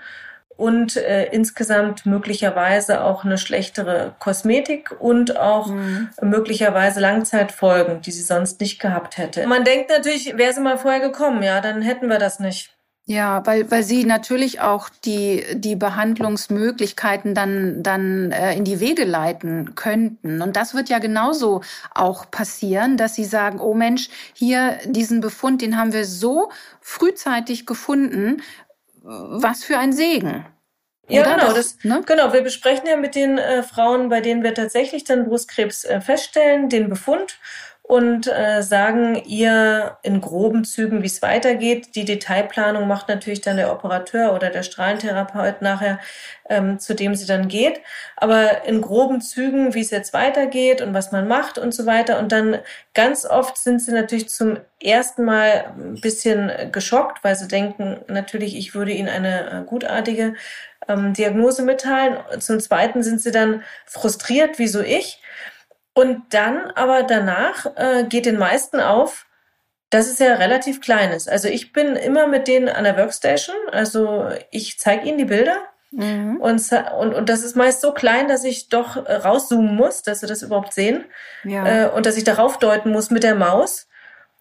und äh, insgesamt möglicherweise auch eine schlechtere Kosmetik und auch mhm. möglicherweise Langzeitfolgen, die sie sonst nicht gehabt hätte. Man denkt natürlich, wäre sie mal vorher gekommen, ja, dann hätten wir das nicht. Ja, weil, weil sie natürlich auch die, die Behandlungsmöglichkeiten dann, dann äh, in die Wege leiten könnten. Und das wird ja genauso auch passieren, dass sie sagen, oh Mensch, hier diesen Befund, den haben wir so frühzeitig gefunden was für ein Segen. Ja, Oder genau. Das, ne? Genau. Wir besprechen ja mit den äh, Frauen, bei denen wir tatsächlich dann Brustkrebs äh, feststellen, den Befund und äh, sagen ihr in groben Zügen, wie es weitergeht. Die Detailplanung macht natürlich dann der Operateur oder der Strahlentherapeut nachher, ähm, zu dem sie dann geht. Aber in groben Zügen, wie es jetzt weitergeht und was man macht und so weiter. Und dann ganz oft sind sie natürlich zum ersten Mal ein bisschen geschockt, weil sie denken, natürlich, ich würde ihnen eine äh, gutartige ähm, Diagnose mitteilen. Zum Zweiten sind sie dann frustriert, wieso ich. Und dann aber danach äh, geht den meisten auf, dass es ja relativ klein ist. Also ich bin immer mit denen an der Workstation. Also ich zeige ihnen die Bilder. Mhm. Und, und, und das ist meist so klein, dass ich doch äh, rauszoomen muss, dass sie das überhaupt sehen. Ja. Äh, und dass ich darauf deuten muss mit der Maus.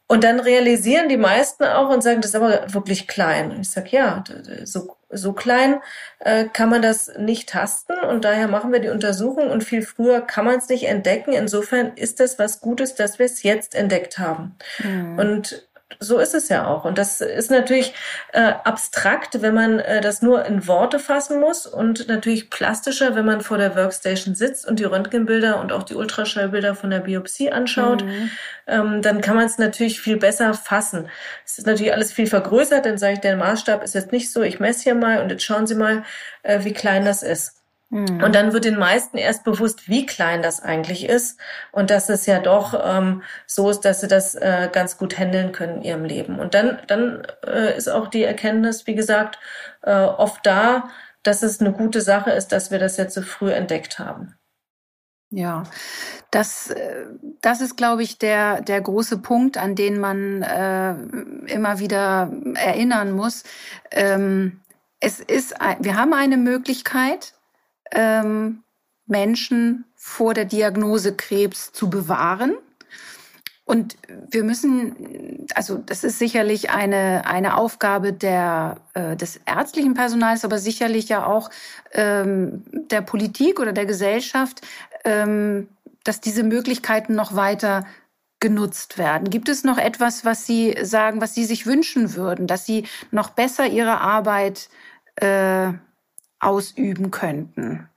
Und dann realisieren die meisten auch und sagen, das ist aber wirklich klein. Und ich sage, ja, so so klein äh, kann man das nicht tasten und daher machen wir die Untersuchung und viel früher kann man es nicht entdecken. Insofern ist es was Gutes, dass wir es jetzt entdeckt haben. Mhm. Und so ist es ja auch. Und das ist natürlich äh, abstrakt, wenn man äh, das nur in Worte fassen muss und natürlich plastischer, wenn man vor der Workstation sitzt und die Röntgenbilder und auch die Ultraschallbilder von der Biopsie anschaut. Mhm. Ähm, dann kann man es natürlich viel besser fassen. Es ist natürlich alles viel vergrößert, dann sage ich, der Maßstab ist jetzt nicht so, ich messe hier mal und jetzt schauen Sie mal, äh, wie klein das ist. Mhm. Und dann wird den meisten erst bewusst, wie klein das eigentlich ist und dass es ja doch ähm, so ist, dass sie das äh, ganz gut handeln können in ihrem Leben. Und dann, dann äh, ist auch die Erkenntnis, wie gesagt, äh, oft da, dass es eine gute Sache ist, dass wir das jetzt so früh entdeckt haben. Ja, das, äh, das ist, glaube ich, der, der große Punkt, an den man äh, immer wieder erinnern muss. Ähm, es ist, wir haben eine Möglichkeit, ähm, Menschen vor der Diagnose Krebs zu bewahren. Und wir müssen, also das ist sicherlich eine, eine Aufgabe der, äh, des ärztlichen Personals, aber sicherlich ja auch ähm, der Politik oder der Gesellschaft, ähm, dass diese Möglichkeiten noch weiter genutzt werden. Gibt es noch etwas, was Sie sagen, was Sie sich wünschen würden, dass Sie noch besser Ihre Arbeit äh, ausüben könnten?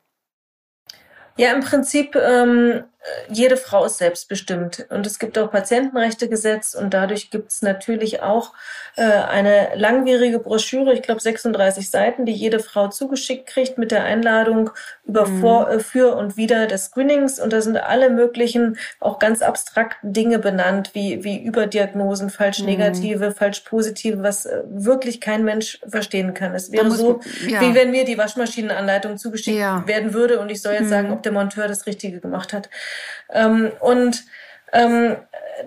Ja, im Prinzip ähm, jede Frau ist selbstbestimmt und es gibt auch Patientenrechtegesetz und dadurch gibt es natürlich auch äh, eine langwierige Broschüre, ich glaube 36 Seiten, die jede Frau zugeschickt kriegt mit der Einladung über mhm. vor, äh, für und wieder des Screenings und da sind alle möglichen auch ganz abstrakten Dinge benannt, wie, wie Überdiagnosen, falsch mhm. negative, mhm. falsch positive, was äh, wirklich kein Mensch verstehen kann. Es wäre so, ja. wie wenn mir die Waschmaschinenanleitung zugeschickt ja. werden würde und ich soll jetzt mhm. sagen, ob der Monteur das Richtige gemacht hat. Ähm, und ähm,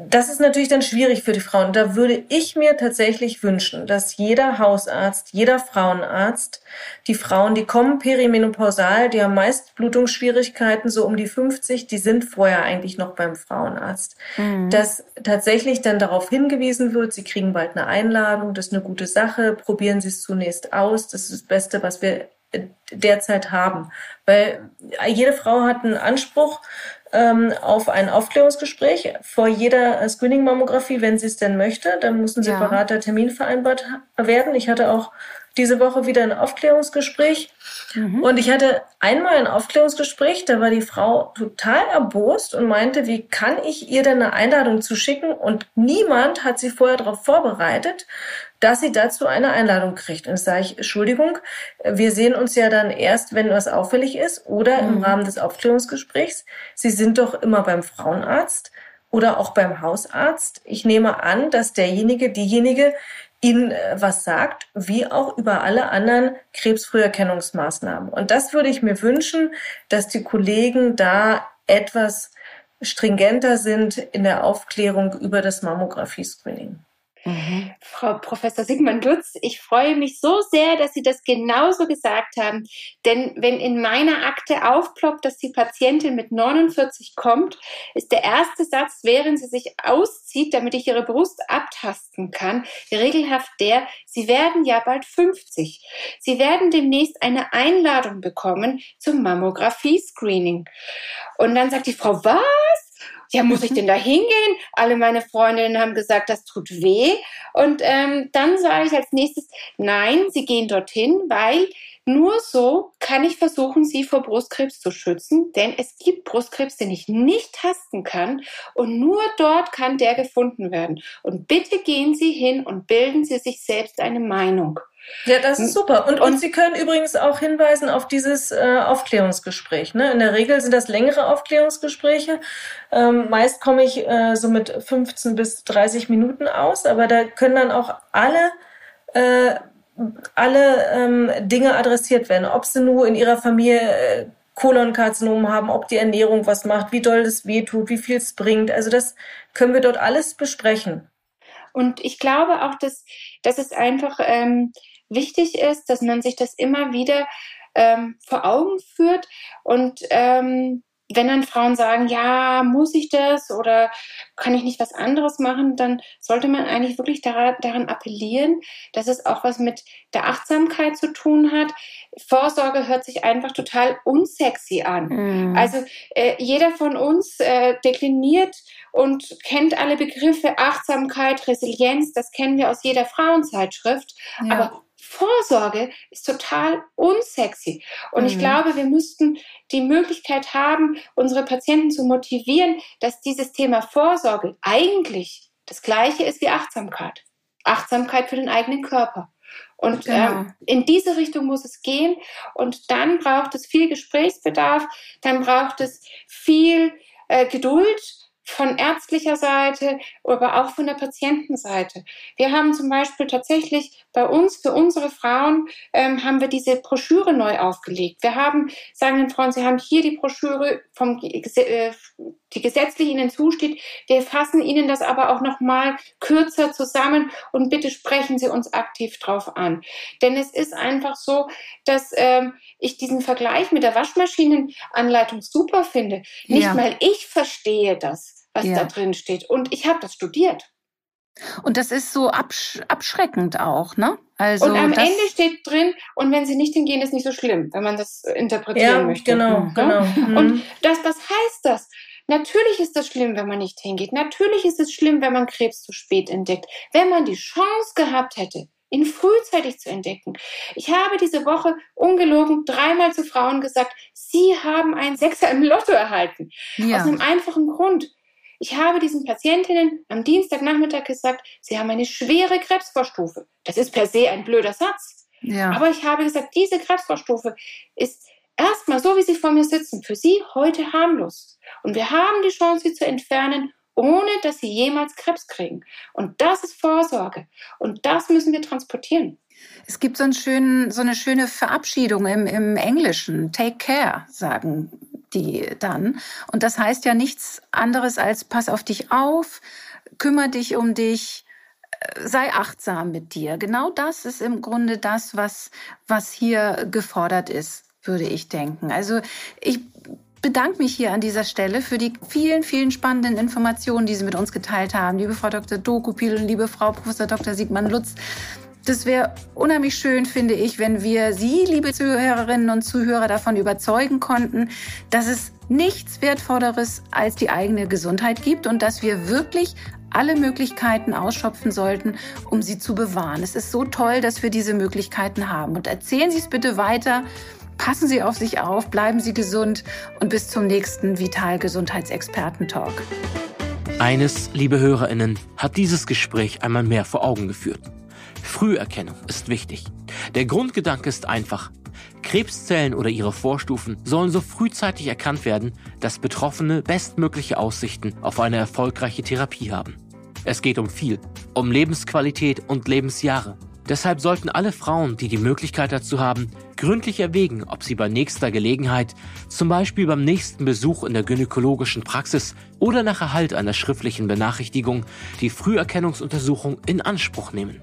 das ist natürlich dann schwierig für die Frauen. Da würde ich mir tatsächlich wünschen, dass jeder Hausarzt, jeder Frauenarzt, die Frauen, die kommen perimenopausal, die haben meist Blutungsschwierigkeiten, so um die 50, die sind vorher eigentlich noch beim Frauenarzt. Mhm. Dass tatsächlich dann darauf hingewiesen wird, sie kriegen bald eine Einladung, das ist eine gute Sache, probieren Sie es zunächst aus, das ist das Beste, was wir derzeit haben. Weil jede Frau hat einen Anspruch ähm, auf ein Aufklärungsgespräch vor jeder Screening-Mammographie, wenn sie es denn möchte. Dann muss ein separater ja. Termin vereinbart werden. Ich hatte auch diese Woche wieder ein Aufklärungsgespräch. Mhm. Und ich hatte einmal ein Aufklärungsgespräch, da war die Frau total erbost und meinte, wie kann ich ihr denn eine Einladung zuschicken? Und niemand hat sie vorher darauf vorbereitet, dass sie dazu eine Einladung kriegt. Und sage ich, Entschuldigung, wir sehen uns ja dann erst, wenn was auffällig ist oder mhm. im Rahmen des Aufklärungsgesprächs. Sie sind doch immer beim Frauenarzt oder auch beim Hausarzt. Ich nehme an, dass derjenige, diejenige Ihnen äh, was sagt, wie auch über alle anderen Krebsfrüherkennungsmaßnahmen. Und das würde ich mir wünschen, dass die Kollegen da etwas stringenter sind in der Aufklärung über das Mammographie-Screening. Mhm. Frau Professor Sigmund Lutz, ich freue mich so sehr, dass Sie das genauso gesagt haben. Denn wenn in meiner Akte aufploppt, dass die Patientin mit 49 kommt, ist der erste Satz, während sie sich auszieht, damit ich ihre Brust abtasten kann, regelhaft der, Sie werden ja bald 50. Sie werden demnächst eine Einladung bekommen zum Mammographie-Screening. Und dann sagt die Frau, was? Ja, muss ich denn da hingehen? Alle meine Freundinnen haben gesagt, das tut weh. Und ähm, dann sage ich als nächstes, nein, sie gehen dorthin, weil nur so kann ich versuchen, sie vor Brustkrebs zu schützen, denn es gibt Brustkrebs, den ich nicht tasten kann und nur dort kann der gefunden werden. Und bitte gehen Sie hin und bilden Sie sich selbst eine Meinung. Ja, das ist super. Und, und, und Sie können übrigens auch hinweisen auf dieses äh, Aufklärungsgespräch. Ne? In der Regel sind das längere Aufklärungsgespräche. Ähm, meist komme ich äh, so mit 15 bis 30 Minuten aus, aber da können dann auch alle äh, alle ähm, Dinge adressiert werden. Ob sie nur in ihrer Familie äh, Kolonkarzinom haben, ob die Ernährung was macht, wie doll das wehtut, wie viel es bringt. Also das können wir dort alles besprechen. Und ich glaube auch, dass, dass es einfach ähm, wichtig ist, dass man sich das immer wieder ähm, vor Augen führt und ähm, wenn dann Frauen sagen, ja, muss ich das oder kann ich nicht was anderes machen, dann sollte man eigentlich wirklich daran, daran appellieren, dass es auch was mit der Achtsamkeit zu tun hat. Vorsorge hört sich einfach total unsexy an. Mhm. Also äh, jeder von uns äh, dekliniert und kennt alle Begriffe Achtsamkeit, Resilienz, das kennen wir aus jeder Frauenzeitschrift. Ja. Aber Vorsorge ist total unsexy. Und mhm. ich glaube, wir müssten die Möglichkeit haben, unsere Patienten zu motivieren, dass dieses Thema Vorsorge eigentlich das gleiche ist wie Achtsamkeit. Achtsamkeit für den eigenen Körper. Und genau. ähm, in diese Richtung muss es gehen. Und dann braucht es viel Gesprächsbedarf, dann braucht es viel äh, Geduld von ärztlicher Seite, aber auch von der Patientenseite. Wir haben zum Beispiel tatsächlich bei uns, für unsere Frauen, ähm, haben wir diese Broschüre neu aufgelegt. Wir haben, sagen den Frauen, sie haben hier die Broschüre, vom, äh, die gesetzlich ihnen zusteht. Wir fassen ihnen das aber auch nochmal kürzer zusammen und bitte sprechen Sie uns aktiv drauf an. Denn es ist einfach so, dass ähm, ich diesen Vergleich mit der Waschmaschinenanleitung super finde. Nicht ja. mal ich verstehe das, was ja. da drin steht. Und ich habe das studiert. Und das ist so absch abschreckend auch, ne? Also und am Ende steht drin, und wenn sie nicht hingehen, ist nicht so schlimm, wenn man das interpretieren ja, möchte. Genau, mhm. genau. Mhm. Und das, was heißt das? Natürlich ist das schlimm, wenn man nicht hingeht. Natürlich ist es schlimm, wenn man Krebs zu spät entdeckt. Wenn man die Chance gehabt hätte, ihn frühzeitig zu entdecken. Ich habe diese Woche ungelogen dreimal zu Frauen gesagt, sie haben einen Sechser im Lotto erhalten. Ja. Aus einem einfachen Grund. Ich habe diesen Patientinnen am Dienstagnachmittag gesagt, sie haben eine schwere Krebsvorstufe. Das ist per se ein blöder Satz. Ja. Aber ich habe gesagt, diese Krebsvorstufe ist erstmal so, wie sie vor mir sitzen, für sie heute harmlos. Und wir haben die Chance, sie zu entfernen, ohne dass sie jemals Krebs kriegen. Und das ist Vorsorge. Und das müssen wir transportieren. Es gibt so, einen schönen, so eine schöne Verabschiedung im, im Englischen. Take care, sagen die dann. Und das heißt ja nichts anderes als pass auf dich auf, kümmere dich um dich, äh, sei achtsam mit dir. Genau das ist im Grunde das, was, was hier gefordert ist, würde ich denken. Also ich bedanke mich hier an dieser Stelle für die vielen, vielen spannenden Informationen, die Sie mit uns geteilt haben. Liebe Frau Dr. Dokupil und liebe Frau Professor Dr. Siegmann Lutz. Das wäre unheimlich schön, finde ich, wenn wir Sie, liebe Zuhörerinnen und Zuhörer, davon überzeugen konnten, dass es nichts Wertvolleres als die eigene Gesundheit gibt und dass wir wirklich alle Möglichkeiten ausschöpfen sollten, um sie zu bewahren. Es ist so toll, dass wir diese Möglichkeiten haben. Und erzählen Sie es bitte weiter. Passen Sie auf sich auf, bleiben Sie gesund und bis zum nächsten Vital Gesundheitsexperten Talk. Eines, liebe Hörerinnen, hat dieses Gespräch einmal mehr vor Augen geführt. Früherkennung ist wichtig. Der Grundgedanke ist einfach. Krebszellen oder ihre Vorstufen sollen so frühzeitig erkannt werden, dass Betroffene bestmögliche Aussichten auf eine erfolgreiche Therapie haben. Es geht um viel, um Lebensqualität und Lebensjahre. Deshalb sollten alle Frauen, die die Möglichkeit dazu haben, gründlich erwägen, ob sie bei nächster Gelegenheit, zum Beispiel beim nächsten Besuch in der gynäkologischen Praxis oder nach Erhalt einer schriftlichen Benachrichtigung, die Früherkennungsuntersuchung in Anspruch nehmen.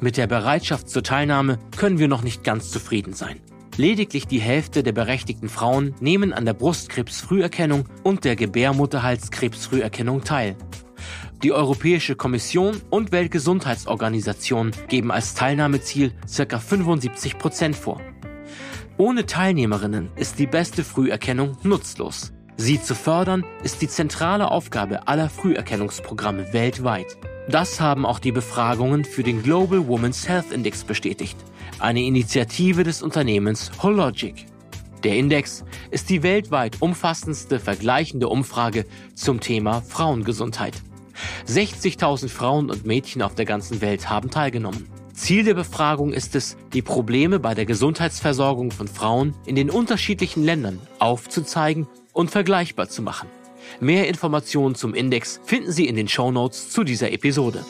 Mit der Bereitschaft zur Teilnahme können wir noch nicht ganz zufrieden sein. Lediglich die Hälfte der berechtigten Frauen nehmen an der Brustkrebsfrüherkennung und der Gebärmutterhalskrebsfrüherkennung teil. Die Europäische Kommission und Weltgesundheitsorganisation geben als Teilnahmeziel ca. 75 Prozent vor. Ohne Teilnehmerinnen ist die beste Früherkennung nutzlos. Sie zu fördern ist die zentrale Aufgabe aller Früherkennungsprogramme weltweit. Das haben auch die Befragungen für den Global Women's Health Index bestätigt, eine Initiative des Unternehmens Hologic. Der Index ist die weltweit umfassendste vergleichende Umfrage zum Thema Frauengesundheit. 60.000 Frauen und Mädchen auf der ganzen Welt haben teilgenommen. Ziel der Befragung ist es, die Probleme bei der Gesundheitsversorgung von Frauen in den unterschiedlichen Ländern aufzuzeigen und vergleichbar zu machen. Mehr Informationen zum Index finden Sie in den Show Notes zu dieser Episode.